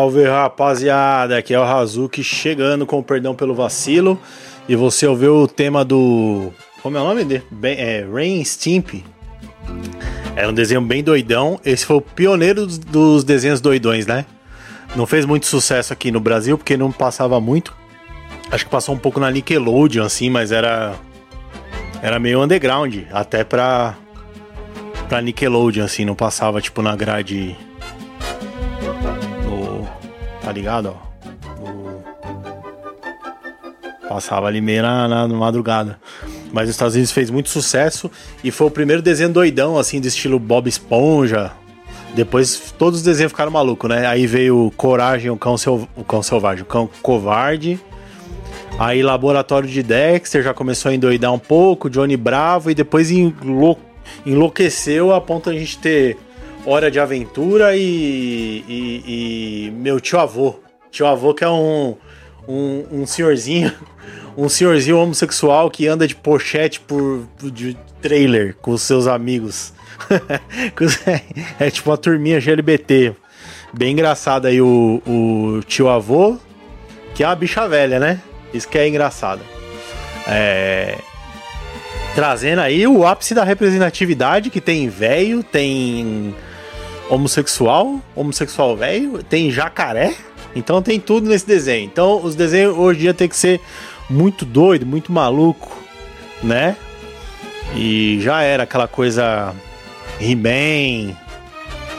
Salve rapaziada, aqui é o Hazuki chegando com perdão pelo vacilo. E você ouviu o tema do. Como é o nome dele? É Rain Stimp. Era um desenho bem doidão. Esse foi o pioneiro dos, dos desenhos doidões, né? Não fez muito sucesso aqui no Brasil porque não passava muito. Acho que passou um pouco na Nickelodeon, assim, mas era. Era meio underground, até pra. pra Nickelodeon, assim, não passava tipo na grade. Tá ligado? Ó. No, passava ali meio na, na, na madrugada. Mas nos Estados Unidos fez muito sucesso e foi o primeiro desenho doidão, assim, de estilo Bob Esponja. Depois todos os desenhos ficaram malucos, né? Aí veio Coragem, o Cão, Sel... o cão Selvagem, o Cão Covarde. Aí Laboratório de Dexter já começou a endoidar um pouco, Johnny Bravo, e depois enlou... enlouqueceu a ponto de a gente ter Hora de Aventura e, e, e meu tio avô. Tio avô que é um, um, um senhorzinho um senhorzinho homossexual que anda de pochete por, de trailer com os seus amigos. é tipo uma turminha GLBT. Bem engraçado aí o, o tio avô, que é uma bicha velha, né? Isso que é engraçado. É... Trazendo aí o ápice da representatividade, que tem velho, tem homossexual, homossexual velho, tem jacaré. Então tem tudo nesse desenho. Então os desenhos hoje em dia tem que ser muito doido, muito maluco, né? E já era aquela coisa He-Man.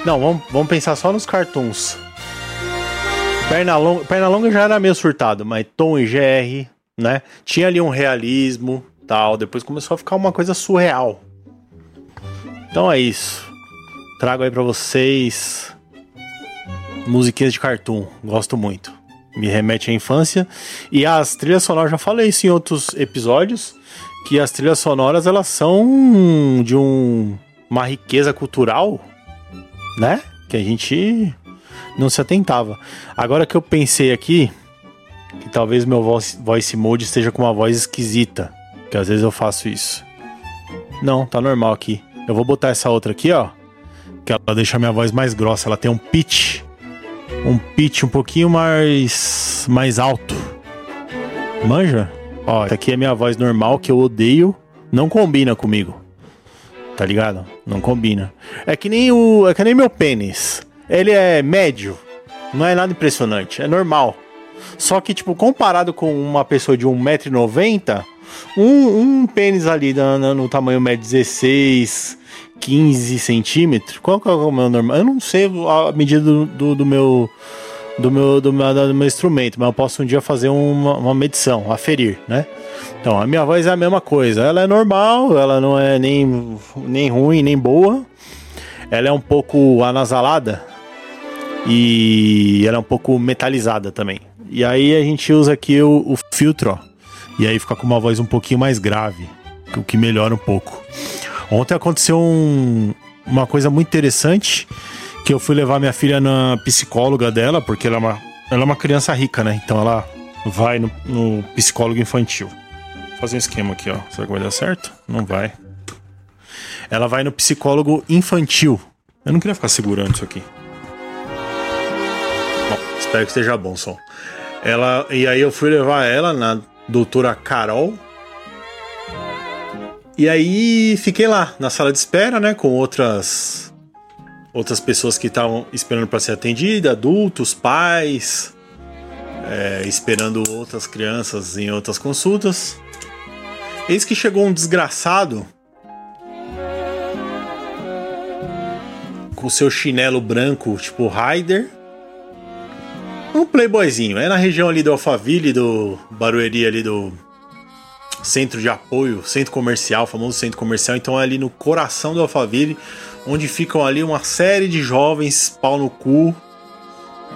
Não, vamos, vamos pensar só nos cartoons. Pernalonga, Pernalonga já era meio surtado, mas Tom e Jerry, né? Tinha ali um realismo, tal. Depois começou a ficar uma coisa surreal. Então é isso. Trago aí para vocês musiquinhas de cartoon. Gosto muito me remete à infância. E as trilhas sonoras, já falei isso em outros episódios, que as trilhas sonoras elas são de um, uma riqueza cultural, né? Que a gente não se atentava. Agora que eu pensei aqui, que talvez meu voice, voice mode esteja com uma voz esquisita, que às vezes eu faço isso. Não, tá normal aqui. Eu vou botar essa outra aqui, ó, que ela deixa minha voz mais grossa, ela tem um pitch um pitch um pouquinho mais mais alto. Manja? Ó, essa aqui é minha voz normal que eu odeio, não combina comigo. Tá ligado? Não combina. É que nem o, é que nem meu pênis. Ele é médio. Não é nada impressionante, é normal. Só que tipo, comparado com uma pessoa de 1,90m, um, um pênis ali no, no tamanho 1,16m, 15 centímetros. Qual que é o meu normal? Eu não sei a medida do, do, do meu do meu, do meu, do meu instrumento, mas eu posso um dia fazer uma, uma medição, aferir, né? Então, a minha voz é a mesma coisa. Ela é normal, ela não é nem, nem ruim, nem boa. Ela é um pouco anasalada e ela é um pouco metalizada também. E aí a gente usa aqui o, o filtro, ó, e aí fica com uma voz um pouquinho mais grave, o que melhora um pouco. Ontem aconteceu um, uma coisa muito interessante que eu fui levar minha filha na psicóloga dela, porque ela é uma, ela é uma criança rica, né? Então ela vai no, no psicólogo infantil. Vou fazer um esquema aqui, ó. Será que vai dar certo? Não vai. Ela vai no psicólogo infantil. Eu não queria ficar segurando isso aqui. Bom, espero que esteja bom som. Ela, e aí eu fui levar ela na doutora Carol, e aí fiquei lá na sala de espera, né, com outras outras pessoas que estavam esperando para ser atendida, adultos, pais, é, esperando outras crianças em outras consultas. Eis que chegou um desgraçado com seu chinelo branco, tipo Raider. Um playboyzinho. É na região ali do Alphaville, do Barueri ali do centro de apoio, centro comercial, famoso centro comercial, então é ali no coração do Alphaville, onde ficam ali uma série de jovens pau no cu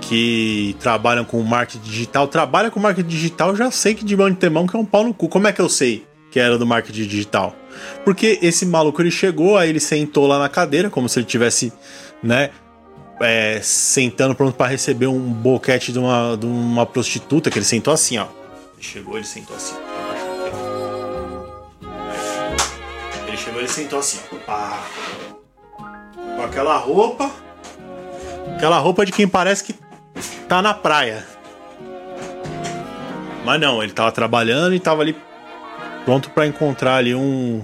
que trabalham com marketing digital. Trabalha com marketing digital, já sei que de mão de temão que é um pau no cu. Como é que eu sei que era do marketing digital? Porque esse maluco ele chegou, aí ele sentou lá na cadeira, como se ele tivesse, né, é, sentando pronto para receber um boquete de uma, de uma prostituta, que ele sentou assim, ó. Ele chegou, ele sentou assim. Chegou ele sentou assim, ó. Pá. Com aquela roupa. Aquela roupa de quem parece que tá na praia. Mas não, ele tava trabalhando e tava ali pronto para encontrar ali um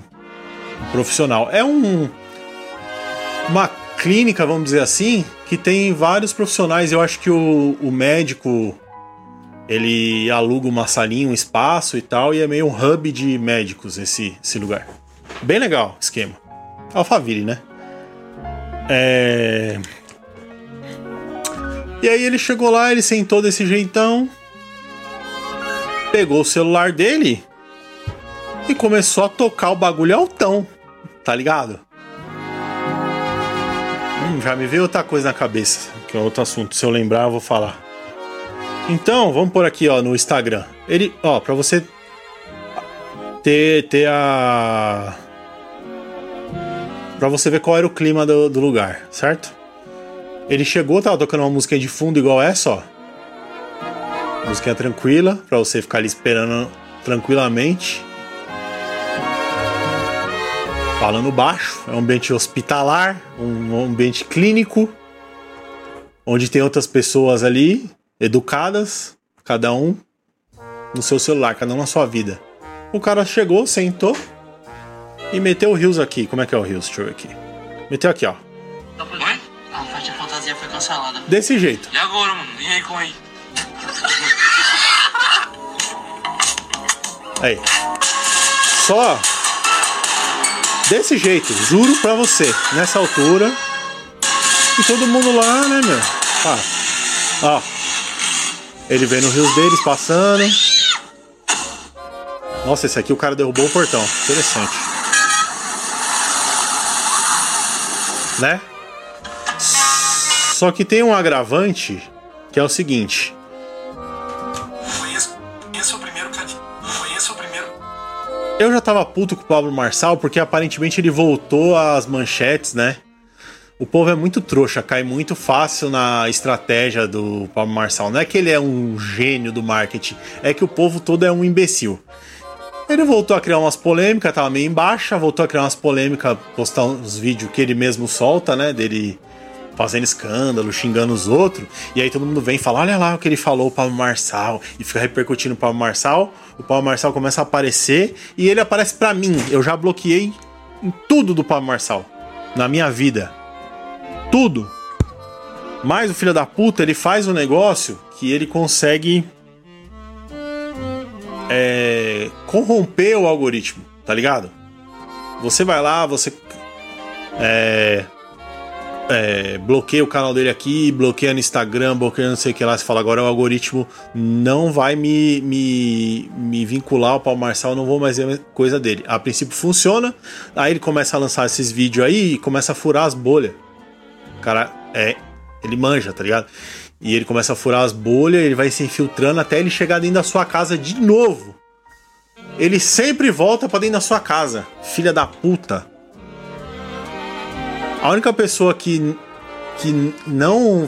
profissional. É um uma clínica, vamos dizer assim, que tem vários profissionais. Eu acho que o, o médico ele aluga uma salinha, um espaço e tal, e é meio um hub de médicos esse, esse lugar. Bem legal o esquema. Alphaville, né? É... E aí ele chegou lá, ele sentou desse jeitão, pegou o celular dele e começou a tocar o bagulho altão, tá ligado? Hum, já me veio outra coisa na cabeça, que é outro assunto. Se eu lembrar, eu vou falar. Então, vamos por aqui, ó, no Instagram. Ele, ó, para você ter, ter a para você ver qual era o clima do, do, lugar, certo? Ele chegou, tava tocando uma música de fundo igual essa, ó. Música tranquila, para você ficar ali esperando tranquilamente. Falando baixo, é um ambiente hospitalar, um ambiente clínico, onde tem outras pessoas ali, educadas, cada um no seu celular, cada um na sua vida. O cara chegou, sentou, e meteu o Rios aqui. Como é que é o Rios? Deixa eu ver aqui. Meteu aqui, ó. Oi? A festa fantasia foi cancelada. Desse jeito. E agora, mano? E aí, como aí? Aí. Só. Desse jeito, juro pra você. Nessa altura. E todo mundo lá, né, meu? Ah. Ó. Ele vendo os rios deles passando. Nossa, esse aqui o cara derrubou o portão. Interessante. Né? Só que tem um agravante que é o seguinte. Conheço, conheço o primeiro Conheço o primeiro. Eu já tava puto com o Pablo Marçal porque aparentemente ele voltou às manchetes, né? O povo é muito trouxa, cai muito fácil na estratégia do Pablo Marçal. Não é que ele é um gênio do marketing, é que o povo todo é um imbecil. Ele voltou a criar umas polêmicas, tava meio em baixa, voltou a criar umas polêmicas, postar uns vídeos que ele mesmo solta, né? Dele fazendo escândalo, xingando os outros. E aí todo mundo vem e fala: olha lá o que ele falou, o Paulo Marçal, e fica repercutindo o Paulo Marçal. O Paulo Marçal começa a aparecer e ele aparece para mim. Eu já bloqueei tudo do Paulo Marçal. Na minha vida. Tudo. Mas o filho da puta, ele faz um negócio que ele consegue é, corromper o algoritmo, tá ligado? Você vai lá, você é, é, bloqueia o canal dele aqui, bloqueia no Instagram, bloqueia não sei o que lá. Você fala, agora o algoritmo não vai me, me, me vincular ao Paulo Marçal, não vou mais ver coisa dele. A princípio funciona, aí ele começa a lançar esses vídeos aí e começa a furar as bolhas. O cara, é, ele manja, tá ligado? E ele começa a furar as bolhas, ele vai se infiltrando até ele chegar dentro da sua casa de novo. Ele sempre volta para dentro da sua casa, filha da puta. A única pessoa que, que não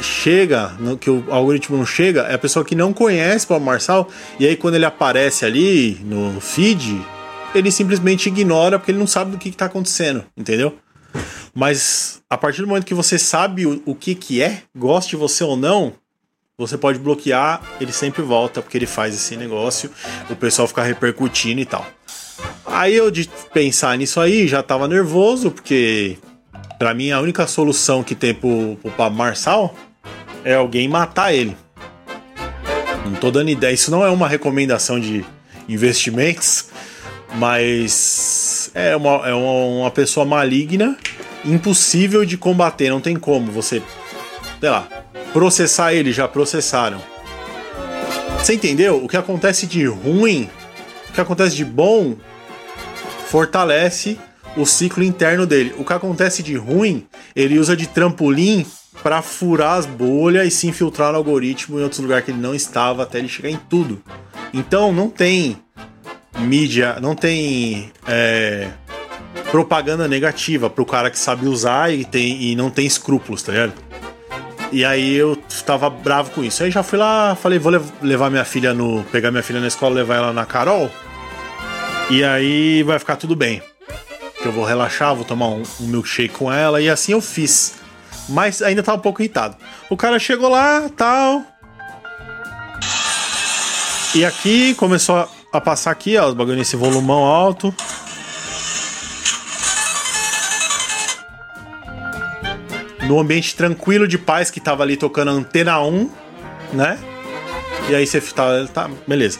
chega, que o algoritmo não chega, é a pessoa que não conhece o Marçal, e aí quando ele aparece ali no feed, ele simplesmente ignora porque ele não sabe do que, está acontecendo, entendeu? Mas a partir do momento que você sabe o, o que, que é, goste você ou não, você pode bloquear, ele sempre volta porque ele faz esse negócio, o pessoal fica repercutindo e tal. Aí eu de pensar nisso aí já tava nervoso, porque para mim a única solução que tem pro, pro Pablo Marçal é alguém matar ele. Não tô dando ideia, isso não é uma recomendação de investimentos, mas é uma, é uma pessoa maligna impossível de combater, não tem como você, sei lá, processar ele, já processaram. Você entendeu? O que acontece de ruim, o que acontece de bom, fortalece o ciclo interno dele. O que acontece de ruim, ele usa de trampolim para furar as bolhas e se infiltrar no algoritmo em outros lugares que ele não estava até ele chegar em tudo. Então não tem mídia, não tem é, propaganda negativa pro cara que sabe usar e, tem, e não tem escrúpulos, tá ligado? E aí eu tava bravo com isso. Aí já fui lá, falei, vou levar minha filha no. pegar minha filha na escola, levar ela na Carol. E aí vai ficar tudo bem. Eu vou relaxar, vou tomar um, um milkshake com ela. E assim eu fiz. Mas ainda tava um pouco irritado. O cara chegou lá, tal. E aqui começou a, a passar aqui, ó, os bagulho nesse volumão alto. No ambiente tranquilo de paz que tava ali tocando antena 1, né? E aí você tá, tá beleza.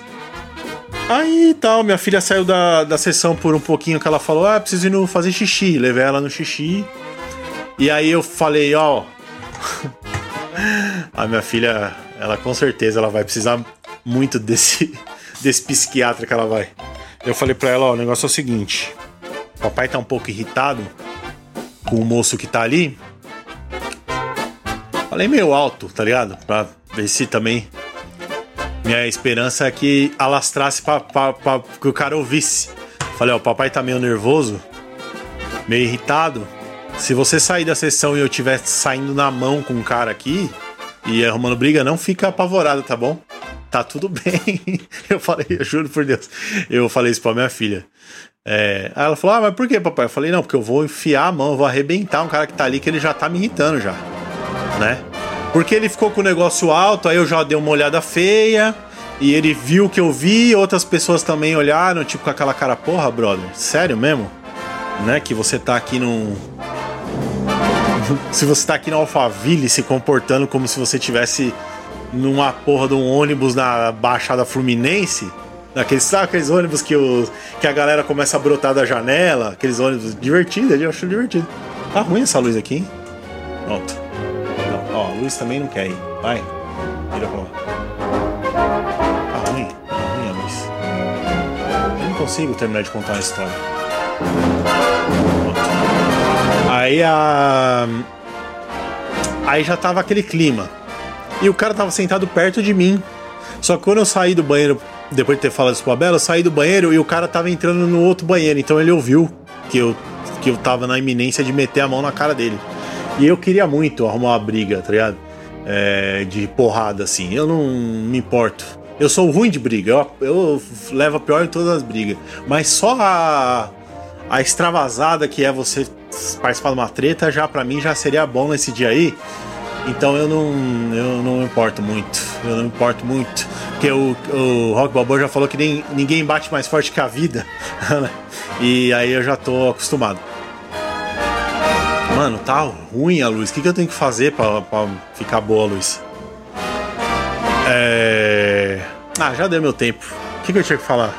Aí tal, minha filha saiu da, da sessão por um pouquinho que ela falou: Ah, preciso ir no fazer xixi. Levei ela no xixi. E aí eu falei: Ó. a minha filha, ela com certeza ela vai precisar muito desse, desse psiquiatra que ela vai. Eu falei pra ela: Ó, o negócio é o seguinte: Papai tá um pouco irritado com o moço que tá ali. Falei meio alto, tá ligado? Pra ver se também minha esperança é que alastrasse pra, pra, pra que o cara ouvisse. Falei, ó, o papai tá meio nervoso, meio irritado. Se você sair da sessão e eu estiver saindo na mão com um cara aqui e arrumando briga, não fica apavorado, tá bom? Tá tudo bem. eu falei, eu juro por Deus. Eu falei isso pra minha filha. É, aí ela falou: Ah, mas por que, papai? Eu falei: Não, porque eu vou enfiar a mão, eu vou arrebentar um cara que tá ali que ele já tá me irritando já, né? Porque ele ficou com o negócio alto, aí eu já dei uma olhada feia. E ele viu que eu vi, outras pessoas também olharam, tipo com aquela cara, porra, brother, sério mesmo? Né? Que você tá aqui num. se você tá aqui na Alphaville se comportando como se você tivesse numa porra de um ônibus na Baixada Fluminense. Aqueles, sabe aqueles ônibus que, o, que a galera começa a brotar da janela? Aqueles ônibus divertidos, eu acho divertido. Tá ruim essa luz aqui, hein? Pronto. Luz também não quer ir. Vai. Vira pra lá. Tá ruim. Tá ruim a luz. Eu não consigo terminar de contar a história. Aí a. Aí já tava aquele clima. E o cara tava sentado perto de mim. Só que quando eu saí do banheiro, depois de ter falado isso pro Abel, eu saí do banheiro e o cara tava entrando no outro banheiro. Então ele ouviu que eu, que eu tava na iminência de meter a mão na cara dele. E eu queria muito arrumar uma briga, tá ligado? É, de porrada, assim. Eu não me importo. Eu sou ruim de briga, eu, eu levo a pior em todas as brigas. Mas só a, a extravasada que é você participar de uma treta, já para mim já seria bom nesse dia aí. Então eu não, eu não me importo muito. Eu não me importo muito. Porque o, o Rock Balboa já falou que nem, ninguém bate mais forte que a vida. E aí eu já tô acostumado. Mano, tá ruim a luz. O que, que eu tenho que fazer pra, pra ficar boa a luz? É. Ah, já deu meu tempo. O que, que eu tinha que falar?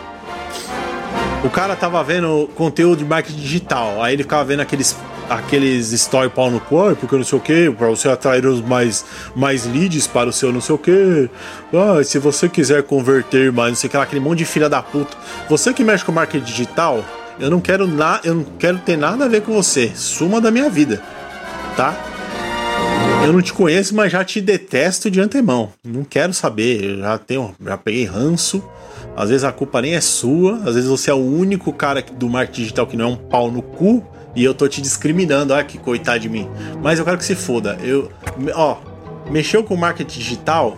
O cara tava vendo conteúdo de marketing digital. Aí ele ficava vendo aqueles aqueles story pau no corpo, porque não sei o que, para você atrair os mais, mais leads para o seu não sei o que. Ah, se você quiser converter mais, não sei o que lá, aquele monte de filha da puta. Você que mexe com marketing digital, eu não quero na, eu não quero ter nada a ver com você. Suma da minha vida, tá? Eu não te conheço, mas já te detesto de antemão. Não quero saber. Eu já tenho, já peguei ranço. Às vezes a culpa nem é sua. Às vezes você é o único cara do marketing digital que não é um pau no cu e eu tô te discriminando. Olha que coitado de mim. Mas eu quero que se foda. Eu, ó, mexeu com marketing digital?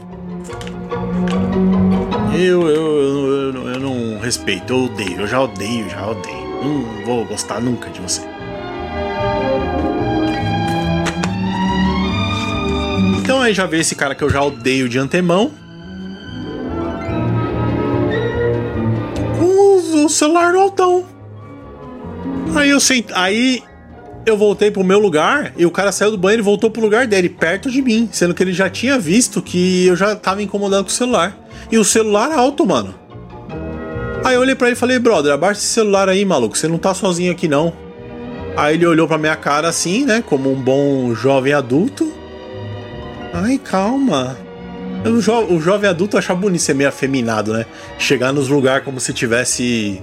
Eu, eu, eu, eu não respeito. Eu odeio. Eu já odeio, já odeio. Não vou gostar nunca de você. Então aí já veio esse cara que eu já odeio de antemão. Com o celular no altão. Aí eu sent... aí eu voltei pro meu lugar e o cara saiu do banheiro e voltou pro lugar dele, perto de mim, sendo que ele já tinha visto que eu já tava incomodado com o celular. E o celular alto, mano. Aí eu olhei pra ele e falei, brother, abaixa esse celular aí, maluco, você não tá sozinho aqui não. Aí ele olhou pra minha cara assim, né, como um bom jovem adulto. Ai, calma. O, jo o jovem adulto acha bonito ser meio afeminado, né? Chegar nos lugares como se tivesse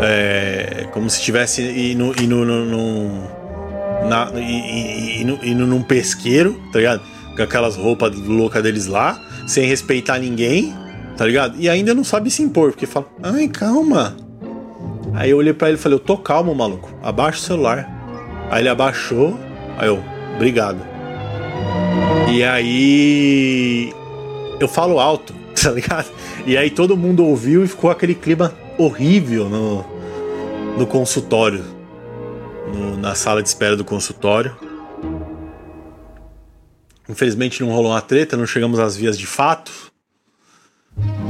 é, como se estivesse indo, indo, no, no, na, indo, indo num pesqueiro, tá ligado? Com aquelas roupas loucas deles lá, sem respeitar ninguém, tá ligado? E ainda não sabe se impor, porque fala, ai, calma. Aí eu olhei pra ele e falei, eu tô calmo, maluco, abaixa o celular. Aí ele abaixou, aí eu, obrigado. E aí eu falo alto, tá ligado? E aí todo mundo ouviu e ficou aquele clima horrível no, no consultório, no, na sala de espera do consultório. Infelizmente não rolou uma treta, não chegamos às vias de fato.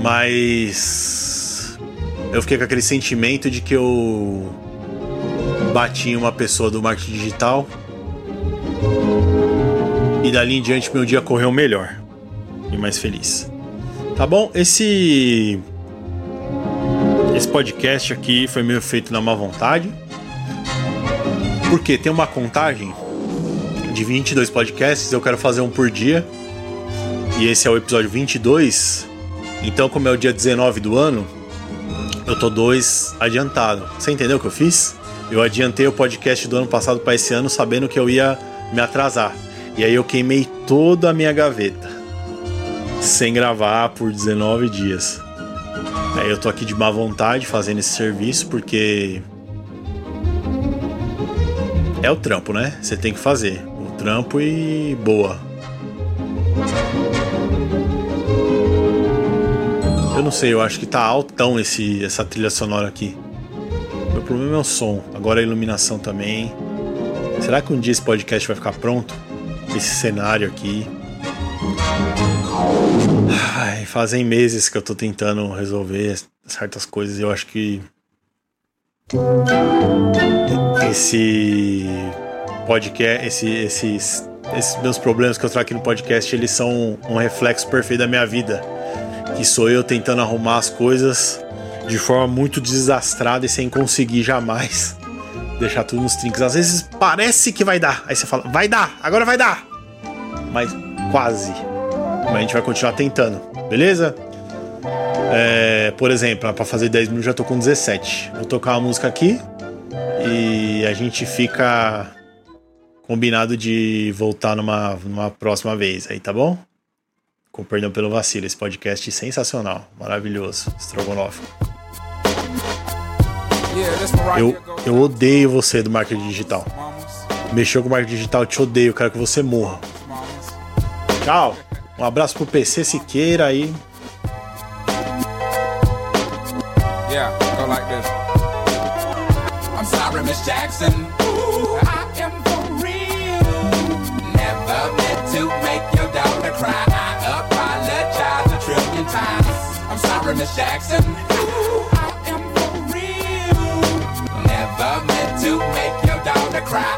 Mas eu fiquei com aquele sentimento de que eu bati em uma pessoa do marketing digital. E dali em diante meu dia correu melhor e mais feliz. Tá bom? Esse esse podcast aqui foi meio feito na má vontade. Porque tem uma contagem de 22 podcasts, eu quero fazer um por dia. E esse é o episódio 22. Então, como é o dia 19 do ano, eu tô dois adiantado. Você entendeu o que eu fiz? Eu adiantei o podcast do ano passado para esse ano sabendo que eu ia me atrasar. E aí eu queimei toda a minha gaveta sem gravar por 19 dias. Aí eu tô aqui de má vontade fazendo esse serviço porque é o trampo, né? Você tem que fazer trampo e boa. Eu não sei, eu acho que tá altão esse, essa trilha sonora aqui. Meu problema é o som, agora a iluminação também. Será que um dia esse podcast vai ficar pronto? Esse cenário aqui. Ai, fazem meses que eu tô tentando resolver certas coisas e eu acho que esse podcast, esse, esses, esses meus problemas que eu trago aqui no podcast, eles são um reflexo perfeito da minha vida. Que sou eu tentando arrumar as coisas de forma muito desastrada e sem conseguir jamais deixar tudo nos trinques. Às vezes parece que vai dar. Aí você fala, vai dar, agora vai dar. Mas quase. Mas a gente vai continuar tentando, beleza? É, por exemplo, para fazer 10 minutos já tô com 17. Vou tocar uma música aqui e a gente fica combinado de voltar numa, numa próxima vez aí, tá bom? Com perdão pelo vacilo, esse podcast sensacional, maravilhoso, Strogonoff. Eu, eu odeio você do marketing digital. Mexeu com o marketing digital, te odeio, quero que você morra. Tchau. Um abraço pro PC Siqueira aí. Yeah, go like this. I'm sorry, Miss Jackson. Miss Jackson. Ooh, I am for real. Never meant to make your daughter cry.